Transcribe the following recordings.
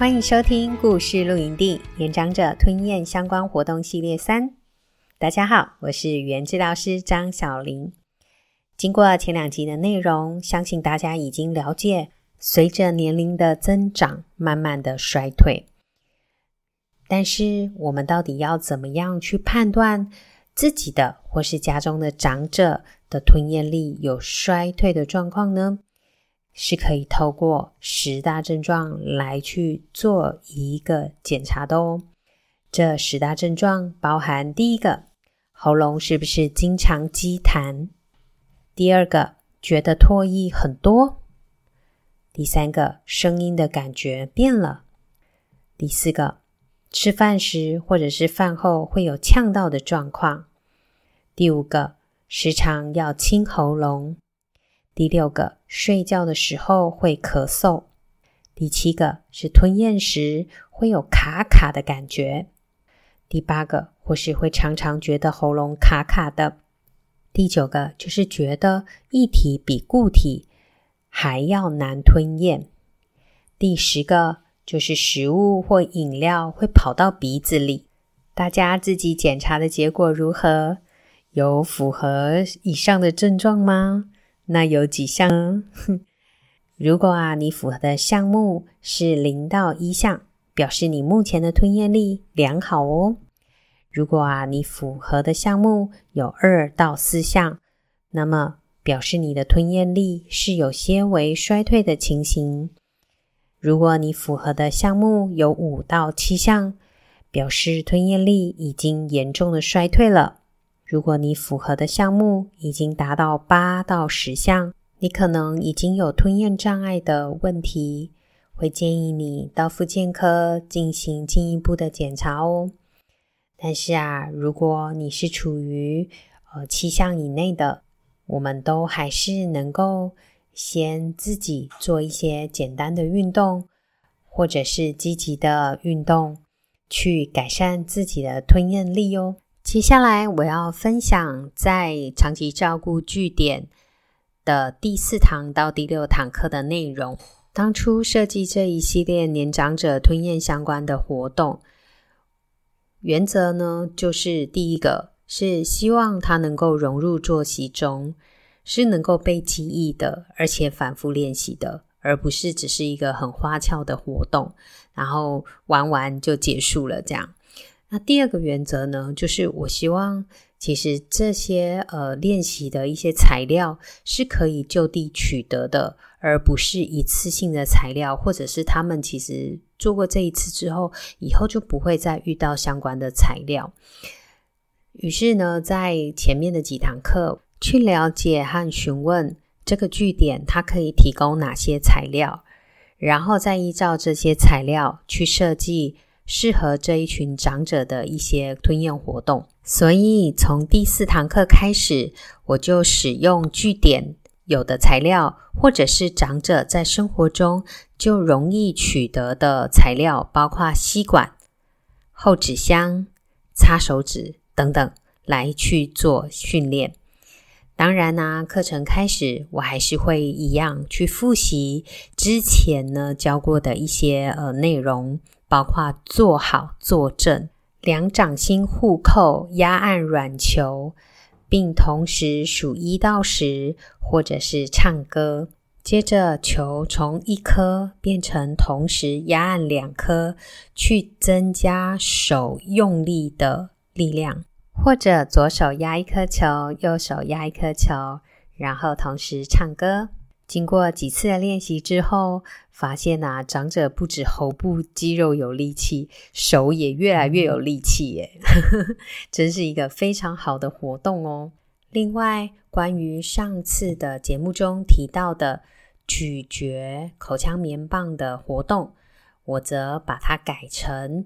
欢迎收听故事露营地年长者吞咽相关活动系列三。大家好，我是语言治疗师张小玲。经过前两集的内容，相信大家已经了解，随着年龄的增长，慢慢的衰退。但是，我们到底要怎么样去判断自己的或是家中的长者的吞咽力有衰退的状况呢？是可以透过十大症状来去做一个检查的哦。这十大症状包含：第一个，喉咙是不是经常积痰；第二个，觉得唾液很多；第三个，声音的感觉变了；第四个，吃饭时或者是饭后会有呛到的状况；第五个，时常要清喉咙。第六个，睡觉的时候会咳嗽；第七个是吞咽时会有卡卡的感觉；第八个，或是会常常觉得喉咙卡卡的；第九个，就是觉得液体比固体还要难吞咽；第十个，就是食物或饮料会跑到鼻子里。大家自己检查的结果如何？有符合以上的症状吗？那有几项呢？如果啊，你符合的项目是零到一项，表示你目前的吞咽力良好哦。如果啊，你符合的项目有二到四项，那么表示你的吞咽力是有些为衰退的情形。如果你符合的项目有五到七项，表示吞咽力已经严重的衰退了。如果你符合的项目已经达到八到十项，你可能已经有吞咽障碍的问题，会建议你到复健科进行进一步的检查哦。但是啊，如果你是处于呃七项以内的，我们都还是能够先自己做一些简单的运动，或者是积极的运动，去改善自己的吞咽力哦。接下来我要分享在长期照顾据点的第四堂到第六堂课的内容。当初设计这一系列年长者吞咽相关的活动，原则呢，就是第一个是希望它能够融入作息中，是能够被记忆的，而且反复练习的，而不是只是一个很花俏的活动，然后玩完就结束了这样。那第二个原则呢，就是我希望其实这些呃练习的一些材料是可以就地取得的，而不是一次性的材料，或者是他们其实做过这一次之后，以后就不会再遇到相关的材料。于是呢，在前面的几堂课去了解和询问这个据点，它可以提供哪些材料，然后再依照这些材料去设计。适合这一群长者的一些吞咽活动，所以从第四堂课开始，我就使用据点有的材料，或者是长者在生活中就容易取得的材料，包括吸管、厚纸箱、擦手纸等等，来去做训练。当然呢，课程开始，我还是会一样去复习之前呢教过的一些呃内容。包括坐好、坐正，两掌心互扣，压按软球，并同时数一到十，或者是唱歌。接着，球从一颗变成同时压按两颗，去增加手用力的力量，或者左手压一颗球，右手压一颗球，然后同时唱歌。经过几次的练习之后，发现啊，长者不止喉部肌肉有力气，手也越来越有力气耶，真是一个非常好的活动哦。另外，关于上次的节目中提到的咀嚼口腔棉棒的活动，我则把它改成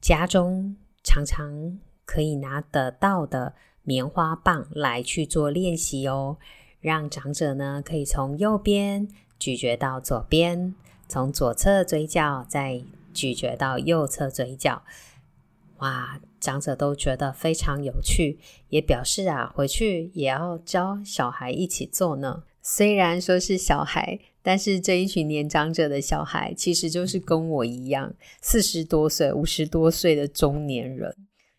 家中常常可以拿得到的棉花棒来去做练习哦。让长者呢可以从右边咀嚼到左边，从左侧嘴角再咀嚼到右侧嘴角。哇，长者都觉得非常有趣，也表示啊，回去也要教小孩一起做呢。虽然说是小孩，但是这一群年长者的小孩，其实就是跟我一样，四十多岁、五十多岁的中年人，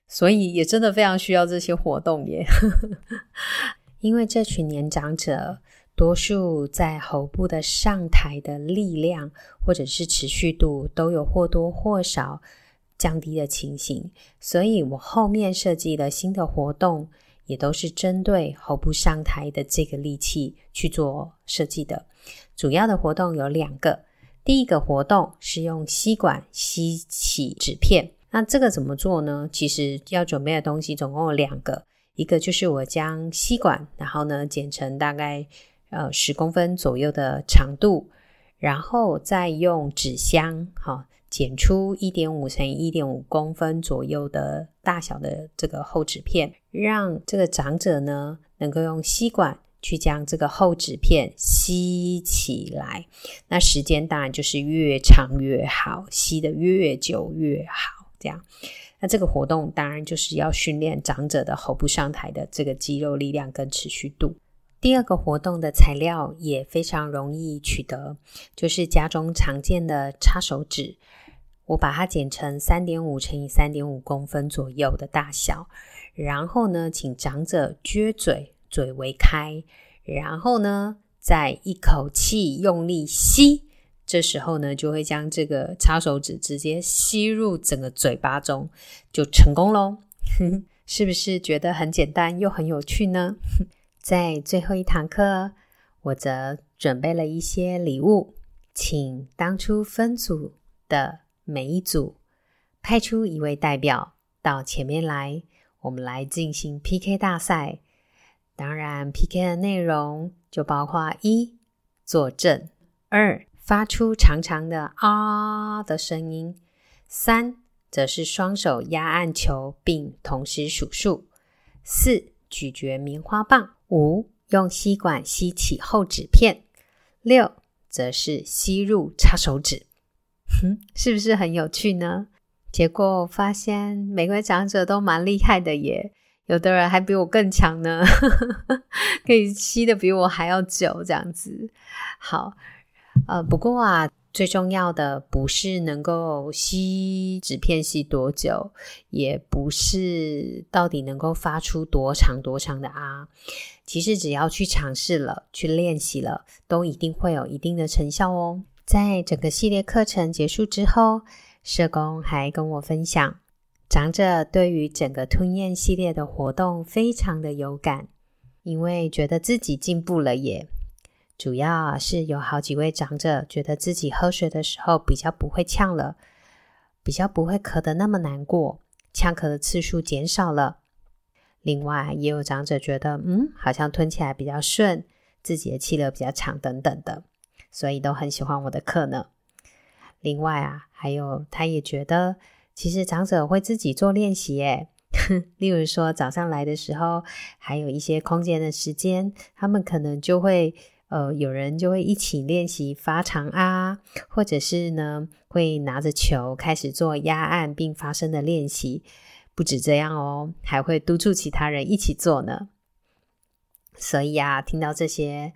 所以也真的非常需要这些活动耶。因为这群年长者，多数在喉部的上抬的力量，或者是持续度，都有或多或少降低的情形，所以我后面设计的新的活动，也都是针对喉部上抬的这个力气去做设计的。主要的活动有两个，第一个活动是用吸管吸起纸片，那这个怎么做呢？其实要准备的东西总共有两个，一个就是我将吸管，然后呢剪成大概呃十公分左右的长度，然后再用纸箱，好。剪出一点五乘以一点五公分左右的大小的这个厚纸片，让这个长者呢能够用吸管去将这个厚纸片吸起来。那时间当然就是越长越好，吸得越久越好。这样，那这个活动当然就是要训练长者的喉部上抬的这个肌肉力量跟持续度。第二个活动的材料也非常容易取得，就是家中常见的擦手纸。我把它剪成三点五乘以三点五公分左右的大小，然后呢，请长者撅嘴，嘴微开，然后呢，再一口气用力吸，这时候呢，就会将这个擦手纸直接吸入整个嘴巴中，就成功喽。是不是觉得很简单又很有趣呢？在最后一堂课，我则准备了一些礼物，请当初分组的。每一组派出一位代表到前面来，我们来进行 PK 大赛。当然，PK 的内容就包括一坐正，二发出长长的啊的声音，三则是双手压按球并同时数数，四咀嚼棉花棒，五用吸管吸起厚纸片，六则是吸入擦手指。哼，是不是很有趣呢？结果发现每位长者都蛮厉害的耶，有的人还比我更强呢，可以吸得比我还要久，这样子。好，呃，不过啊，最重要的不是能够吸纸片吸多久，也不是到底能够发出多长多长的啊。其实只要去尝试了，去练习了，都一定会有一定的成效哦。在整个系列课程结束之后，社工还跟我分享，长者对于整个吞咽系列的活动非常的有感，因为觉得自己进步了耶。主要是有好几位长者觉得自己喝水的时候比较不会呛了，比较不会咳得那么难过，呛咳的次数减少了。另外，也有长者觉得，嗯，好像吞起来比较顺，自己的气流比较长等等的。所以都很喜欢我的课呢。另外啊，还有他也觉得，其实长者会自己做练习耶。例如说早上来的时候，还有一些空间的时间，他们可能就会呃，有人就会一起练习发长啊，或者是呢，会拿着球开始做压按并发声的练习。不止这样哦，还会督促其他人一起做呢。所以啊，听到这些。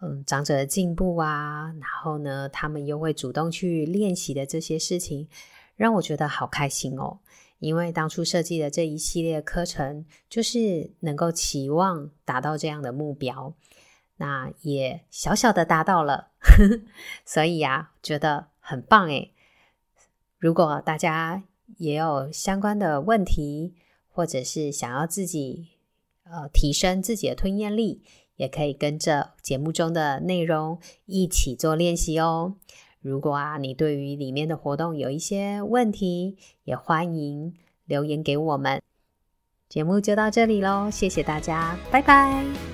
嗯，长者的进步啊，然后呢，他们又会主动去练习的这些事情，让我觉得好开心哦。因为当初设计的这一系列课程，就是能够期望达到这样的目标，那也小小的达到了，所以呀，觉得很棒诶。如果大家也有相关的问题，或者是想要自己呃提升自己的吞咽力，也可以跟着节目中的内容一起做练习哦。如果啊，你对于里面的活动有一些问题，也欢迎留言给我们。节目就到这里喽，谢谢大家，拜拜。